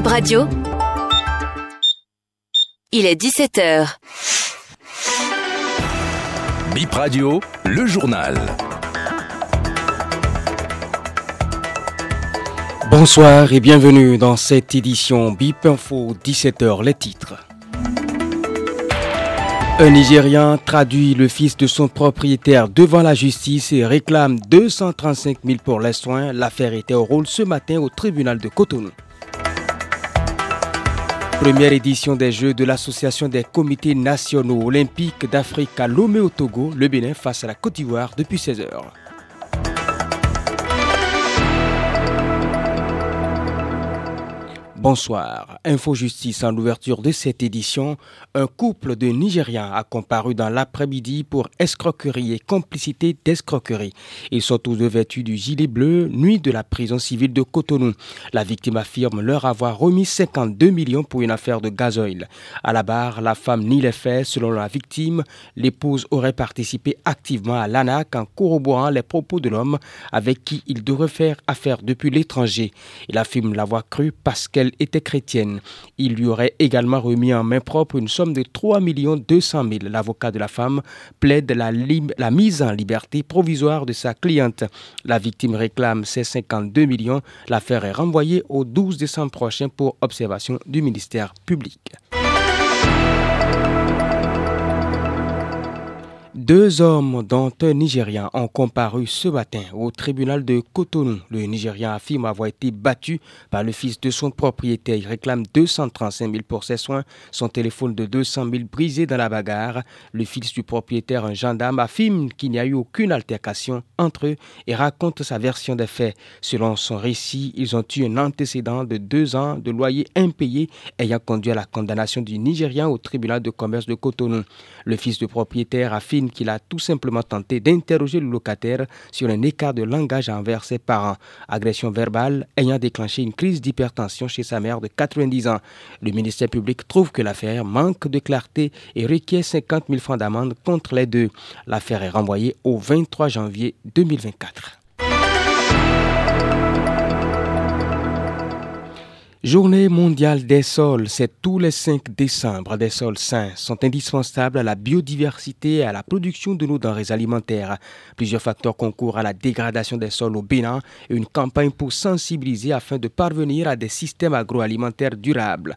Bip Radio. Il est 17h. Bip Radio, le journal. Bonsoir et bienvenue dans cette édition Bip Info 17h les titres. Un Nigérian traduit le fils de son propriétaire devant la justice et réclame 235 000 pour les soins. L'affaire était au rôle ce matin au tribunal de Cotonou. Première édition des Jeux de l'Association des comités nationaux olympiques d'Afrique à Lomé au Togo, le Bénin face à la Côte d'Ivoire depuis 16 heures. Bonsoir. Info Justice en ouverture de cette édition. Un couple de Nigériens a comparu dans l'après-midi pour escroquerie et complicité d'escroquerie. Ils sont tous deux vêtus du gilet bleu, nuit de la prison civile de Cotonou. La victime affirme leur avoir remis 52 millions pour une affaire de gazoil. À la barre, la femme nie les faits. Selon la victime, l'épouse aurait participé activement à l'ANAC en corroborant les propos de l'homme avec qui il devrait faire affaire depuis l'étranger. Il affirme l'avoir cru parce qu'elle était chrétienne. Il lui aurait également remis en main propre une somme de 3 200 000. L'avocat de la femme plaide la, la mise en liberté provisoire de sa cliente. La victime réclame ses 52 millions. L'affaire est renvoyée au 12 décembre prochain pour observation du ministère public. Deux hommes, dont un Nigérian, ont comparu ce matin au tribunal de Cotonou. Le Nigérian affirme avoir été battu par le fils de son propriétaire. Il réclame 235 000 pour ses soins, son téléphone de 200 000 brisé dans la bagarre. Le fils du propriétaire, un gendarme, affirme qu'il n'y a eu aucune altercation entre eux et raconte sa version des faits. Selon son récit, ils ont eu un antécédent de deux ans de loyer impayé ayant conduit à la condamnation du Nigérian au tribunal de commerce de Cotonou. Le fils du propriétaire affirme qu'il a tout simplement tenté d'interroger le locataire sur un écart de langage envers ses parents. Agression verbale ayant déclenché une crise d'hypertension chez sa mère de 90 ans. Le ministère public trouve que l'affaire manque de clarté et requiert 50 000 francs d'amende contre les deux. L'affaire est renvoyée au 23 janvier 2024. Journée mondiale des sols, c'est tous les 5 décembre. Des sols sains sont indispensables à la biodiversité et à la production de nos denrées alimentaires. Plusieurs facteurs concourent à la dégradation des sols au Bénin et une campagne pour sensibiliser afin de parvenir à des systèmes agroalimentaires durables.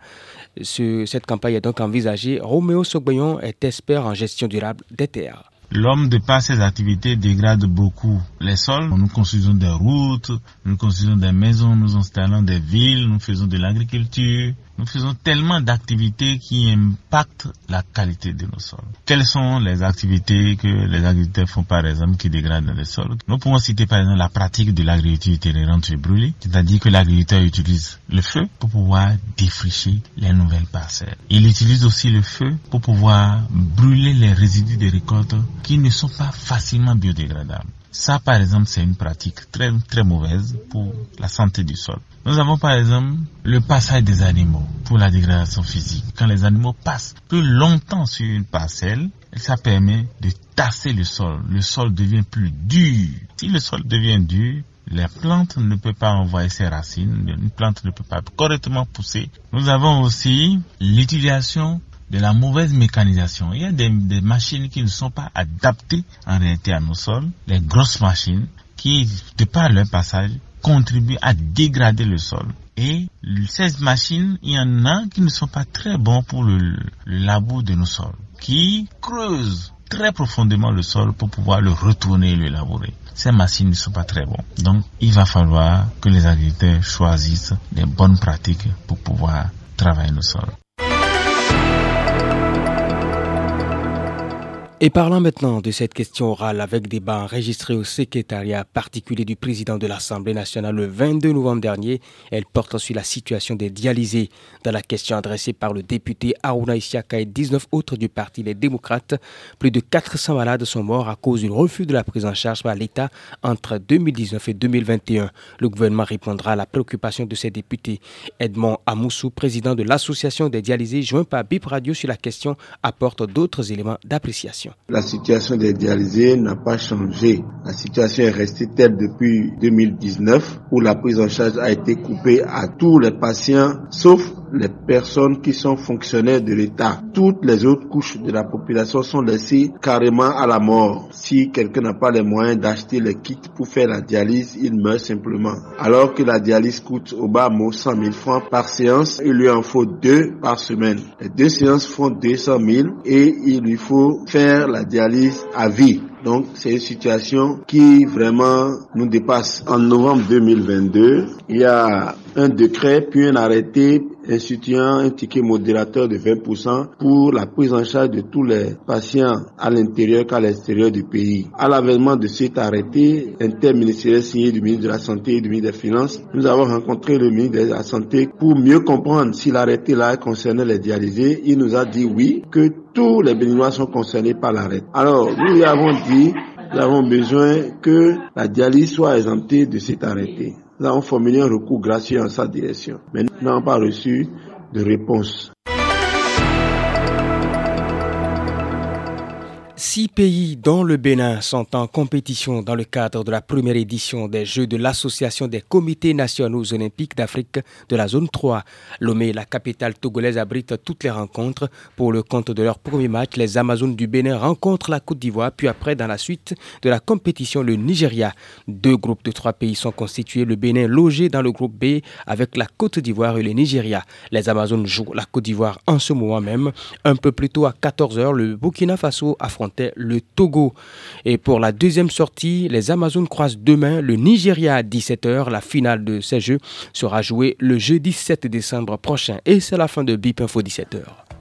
cette campagne est donc envisagée. Roméo Sogboyon est expert en gestion durable des terres. L'homme, de par ses activités, dégrade beaucoup les sols. Nous construisons des routes, nous construisons des maisons, nous installons des villes, nous faisons de l'agriculture, nous faisons tellement d'activités qui impactent la qualité de nos sols. Quelles sont les activités que les agriculteurs font par exemple qui dégradent les sols? Nous pouvons citer par exemple la pratique de l'agriculture itinérante et brûlée, c'est-à-dire que l'agriculteur utilise le feu pour pouvoir défricher les nouvelles parcelles. Il utilise aussi le feu pour pouvoir brûler les résidus de récoltes qui ne sont pas facilement biodégradables. Ça, par exemple, c'est une pratique très, très mauvaise pour la santé du sol. Nous avons, par exemple, le passage des animaux pour la dégradation physique. Quand les animaux passent plus longtemps sur une parcelle, ça permet de tasser le sol. Le sol devient plus dur. Si le sol devient dur, les plantes ne peuvent pas envoyer ses racines, une plante ne peut pas correctement pousser. Nous avons aussi l'utilisation de la mauvaise mécanisation. Il y a des, machines qui ne sont pas adaptées en réalité à nos sols, les grosses machines qui, de par leur passage, contribuent à dégrader le sol. Et ces machines, il y en a qui ne sont pas très bons pour le, le labour de nos sols, qui creusent très profondément le sol pour pouvoir le retourner et le labourer. Ces machines ne sont pas très bons. Donc, il va falloir que les agriculteurs choisissent les bonnes pratiques pour pouvoir travailler le sol. Et parlant maintenant de cette question orale avec débat enregistré au secrétariat particulier du président de l'Assemblée nationale le 22 novembre dernier, elle porte sur la situation des dialysés. Dans la question adressée par le député Aruna Isiaka et 19 autres du Parti Les Démocrates, plus de 400 malades sont morts à cause du refus de la prise en charge par l'État entre 2019 et 2021. Le gouvernement répondra à la préoccupation de ces députés. Edmond Amoussou, président de l'Association des dialysés, joint par BIP Radio sur la question, apporte d'autres éléments d'appréciation. La situation des dialysés n'a pas changé. La situation est restée telle depuis 2019 où la prise en charge a été coupée à tous les patients sauf les personnes qui sont fonctionnaires de l'État. Toutes les autres couches de la population sont laissées carrément à la mort. Si quelqu'un n'a pas les moyens d'acheter les kits pour faire la dialyse, il meurt simplement. Alors que la dialyse coûte au bas mot 100 000 francs par séance, il lui en faut deux par semaine. Les deux séances font 200 000 et il lui faut faire la dialyse à vie. Donc c'est une situation qui vraiment nous dépasse. En novembre 2022, il y a un décret puis un arrêté instituant un ticket modérateur de 20% pour la prise en charge de tous les patients à l'intérieur qu'à l'extérieur du pays. À l'avènement de cet arrêté interministériel signé du ministre de la Santé et du ministre des Finances, nous avons rencontré le ministre de la Santé pour mieux comprendre si l'arrêté là concernait les dialysés. Il nous a dit oui, que tous les béninois sont concernés par l'arrêt. Alors, nous lui avons dit, nous avons besoin que la dialyse soit exemptée de cet arrêté. Nous avons formulé un recours gracieux en sa direction, mais nous n'avons pas reçu de réponse. Six pays, dont le Bénin, sont en compétition dans le cadre de la première édition des Jeux de l'Association des comités nationaux olympiques d'Afrique de la zone 3. Lomé, la capitale togolaise, abrite toutes les rencontres. Pour le compte de leur premier match, les Amazones du Bénin rencontrent la Côte d'Ivoire, puis après, dans la suite de la compétition, le Nigeria. Deux groupes de trois pays sont constitués. Le Bénin logé dans le groupe B avec la Côte d'Ivoire et le Nigeria. Les Amazones jouent la Côte d'Ivoire en ce moment même. Un peu plus tôt à 14h, le Burkina Faso affronte le Togo. Et pour la deuxième sortie, les Amazones croisent demain le Nigeria à 17h. La finale de ces Jeux sera jouée le jeudi 7 décembre prochain. Et c'est la fin de BIP Info 17h.